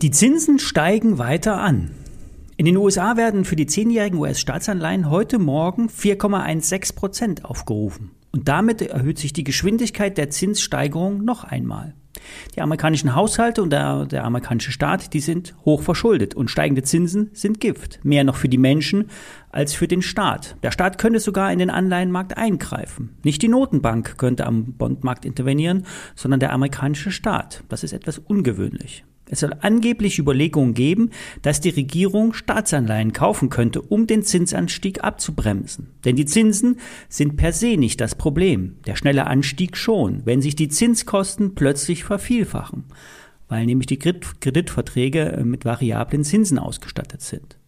Die Zinsen steigen weiter an. In den USA werden für die zehnjährigen US-Staatsanleihen heute Morgen 4,16 Prozent aufgerufen. Und damit erhöht sich die Geschwindigkeit der Zinssteigerung noch einmal. Die amerikanischen Haushalte und der, der, amerikanische Staat, die sind hoch verschuldet und steigende Zinsen sind Gift. Mehr noch für die Menschen als für den Staat. Der Staat könnte sogar in den Anleihenmarkt eingreifen. Nicht die Notenbank könnte am Bondmarkt intervenieren, sondern der amerikanische Staat. Das ist etwas ungewöhnlich. Es soll angeblich Überlegungen geben, dass die Regierung Staatsanleihen kaufen könnte, um den Zinsanstieg abzubremsen. Denn die Zinsen sind per se nicht das Problem. Der schnelle Anstieg schon, wenn sich die Zinskosten plötzlich vervielfachen, weil nämlich die Kreditverträge äh, mit variablen Zinsen ausgestattet sind.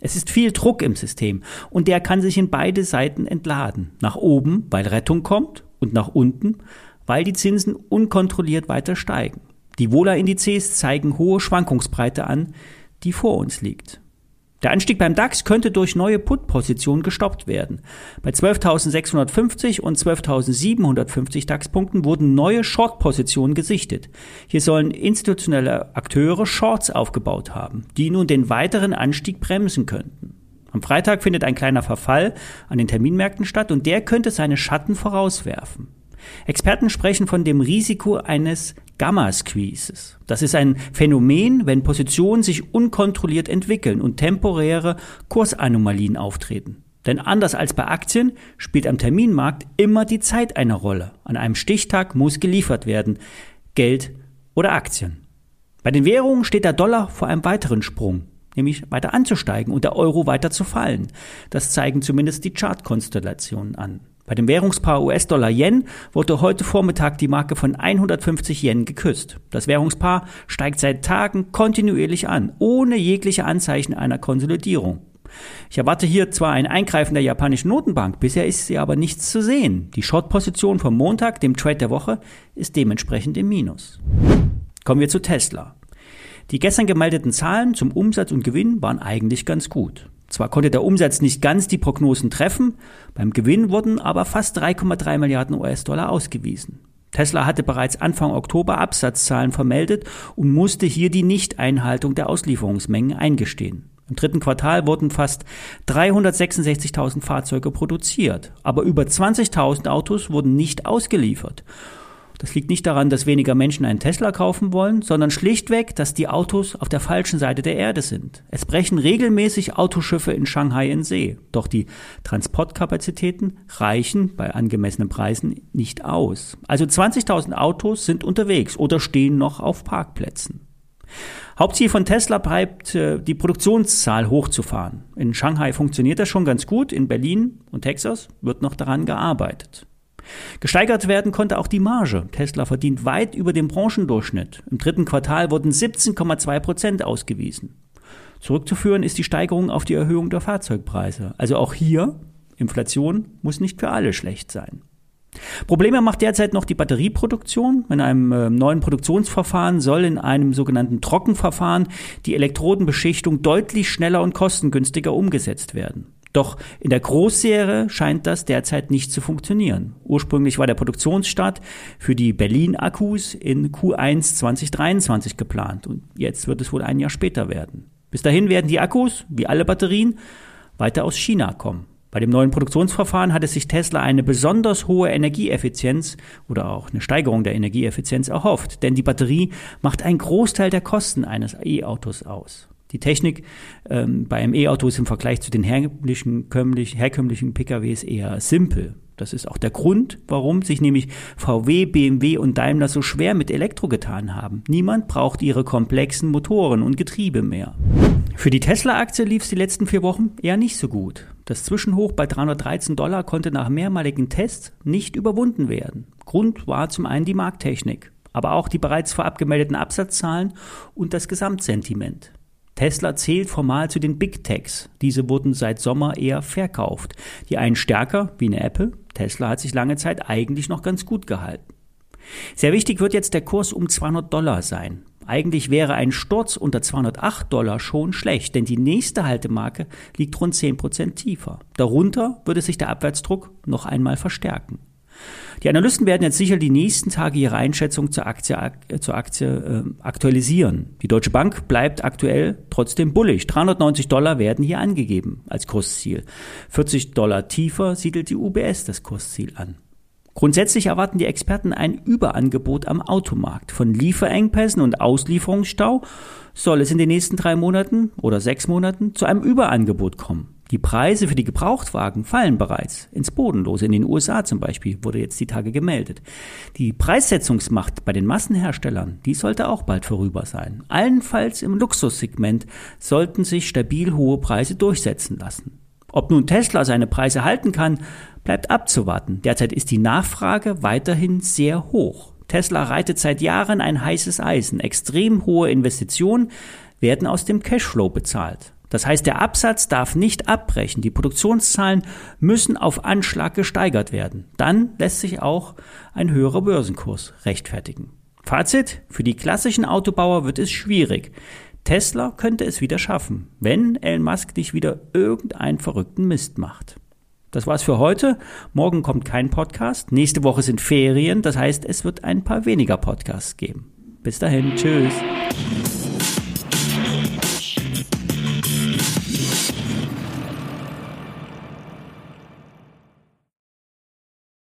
Es ist viel Druck im System und der kann sich in beide Seiten entladen. Nach oben, weil Rettung kommt und nach unten, weil die Zinsen unkontrolliert weiter steigen. Die Wohler-Indizes zeigen hohe Schwankungsbreite an, die vor uns liegt. Der Anstieg beim DAX könnte durch neue Put-Positionen gestoppt werden. Bei 12.650 und 12.750 DAX-Punkten wurden neue Short-Positionen gesichtet. Hier sollen institutionelle Akteure Shorts aufgebaut haben, die nun den weiteren Anstieg bremsen könnten. Am Freitag findet ein kleiner Verfall an den Terminmärkten statt und der könnte seine Schatten vorauswerfen. Experten sprechen von dem Risiko eines Gamma-Squeezes. Das ist ein Phänomen, wenn Positionen sich unkontrolliert entwickeln und temporäre Kursanomalien auftreten. Denn anders als bei Aktien spielt am Terminmarkt immer die Zeit eine Rolle. An einem Stichtag muss geliefert werden. Geld oder Aktien. Bei den Währungen steht der Dollar vor einem weiteren Sprung, nämlich weiter anzusteigen und der Euro weiter zu fallen. Das zeigen zumindest die Chartkonstellationen an. Bei dem Währungspaar US-Dollar-Yen wurde heute Vormittag die Marke von 150 Yen geküsst. Das Währungspaar steigt seit Tagen kontinuierlich an, ohne jegliche Anzeichen einer Konsolidierung. Ich erwarte hier zwar ein Eingreifen der japanischen Notenbank, bisher ist sie aber nichts zu sehen. Die Short-Position vom Montag, dem Trade der Woche, ist dementsprechend im Minus. Kommen wir zu Tesla. Die gestern gemeldeten Zahlen zum Umsatz und Gewinn waren eigentlich ganz gut. Zwar konnte der Umsatz nicht ganz die Prognosen treffen, beim Gewinn wurden aber fast 3,3 Milliarden US-Dollar ausgewiesen. Tesla hatte bereits Anfang Oktober Absatzzahlen vermeldet und musste hier die Nichteinhaltung der Auslieferungsmengen eingestehen. Im dritten Quartal wurden fast 366.000 Fahrzeuge produziert, aber über 20.000 Autos wurden nicht ausgeliefert. Das liegt nicht daran, dass weniger Menschen einen Tesla kaufen wollen, sondern schlichtweg, dass die Autos auf der falschen Seite der Erde sind. Es brechen regelmäßig Autoschiffe in Shanghai in See. Doch die Transportkapazitäten reichen bei angemessenen Preisen nicht aus. Also 20.000 Autos sind unterwegs oder stehen noch auf Parkplätzen. Hauptziel von Tesla bleibt, äh, die Produktionszahl hochzufahren. In Shanghai funktioniert das schon ganz gut, in Berlin und Texas wird noch daran gearbeitet. Gesteigert werden konnte auch die Marge. Tesla verdient weit über dem Branchendurchschnitt. Im dritten Quartal wurden 17,2 Prozent ausgewiesen. Zurückzuführen ist die Steigerung auf die Erhöhung der Fahrzeugpreise. Also auch hier, Inflation muss nicht für alle schlecht sein. Probleme macht derzeit noch die Batterieproduktion. In einem äh, neuen Produktionsverfahren soll in einem sogenannten Trockenverfahren die Elektrodenbeschichtung deutlich schneller und kostengünstiger umgesetzt werden. Doch in der Großserie scheint das derzeit nicht zu funktionieren. Ursprünglich war der Produktionsstart für die Berlin-Akkus in Q1 2023 geplant und jetzt wird es wohl ein Jahr später werden. Bis dahin werden die Akkus, wie alle Batterien, weiter aus China kommen. Bei dem neuen Produktionsverfahren hat es sich Tesla eine besonders hohe Energieeffizienz oder auch eine Steigerung der Energieeffizienz erhofft, denn die Batterie macht einen Großteil der Kosten eines E-Autos aus. Die Technik ähm, bei einem E-Auto ist im Vergleich zu den herkömmlichen, herkömmlichen PKWs eher simpel. Das ist auch der Grund, warum sich nämlich VW, BMW und Daimler so schwer mit Elektro getan haben. Niemand braucht ihre komplexen Motoren und Getriebe mehr. Für die Tesla-Aktie lief es die letzten vier Wochen eher nicht so gut. Das Zwischenhoch bei 313 Dollar konnte nach mehrmaligen Tests nicht überwunden werden. Grund war zum einen die Markttechnik. aber auch die bereits vorab gemeldeten Absatzzahlen und das Gesamtsentiment. Tesla zählt formal zu den Big Techs. Diese wurden seit Sommer eher verkauft. Die einen stärker, wie eine Apple. Tesla hat sich lange Zeit eigentlich noch ganz gut gehalten. Sehr wichtig wird jetzt der Kurs um 200 Dollar sein. Eigentlich wäre ein Sturz unter 208 Dollar schon schlecht, denn die nächste Haltemarke liegt rund 10 Prozent tiefer. Darunter würde sich der Abwärtsdruck noch einmal verstärken. Die Analysten werden jetzt sicher die nächsten Tage ihre Einschätzung zur Aktie, zur Aktie äh, aktualisieren. Die Deutsche Bank bleibt aktuell trotzdem bullig. 390 Dollar werden hier angegeben als Kursziel. 40 Dollar tiefer siedelt die UBS das Kursziel an. Grundsätzlich erwarten die Experten ein Überangebot am Automarkt. Von Lieferengpässen und Auslieferungsstau soll es in den nächsten drei Monaten oder sechs Monaten zu einem Überangebot kommen. Die Preise für die Gebrauchtwagen fallen bereits ins Bodenlose. In den USA zum Beispiel wurde jetzt die Tage gemeldet. Die Preissetzungsmacht bei den Massenherstellern, die sollte auch bald vorüber sein. Allenfalls im Luxussegment sollten sich stabil hohe Preise durchsetzen lassen. Ob nun Tesla seine Preise halten kann, bleibt abzuwarten. Derzeit ist die Nachfrage weiterhin sehr hoch. Tesla reitet seit Jahren ein heißes Eisen. Extrem hohe Investitionen werden aus dem Cashflow bezahlt. Das heißt, der Absatz darf nicht abbrechen. Die Produktionszahlen müssen auf Anschlag gesteigert werden. Dann lässt sich auch ein höherer Börsenkurs rechtfertigen. Fazit, für die klassischen Autobauer wird es schwierig. Tesla könnte es wieder schaffen, wenn Elon Musk nicht wieder irgendeinen verrückten Mist macht. Das war's für heute. Morgen kommt kein Podcast. Nächste Woche sind Ferien. Das heißt, es wird ein paar weniger Podcasts geben. Bis dahin. Tschüss.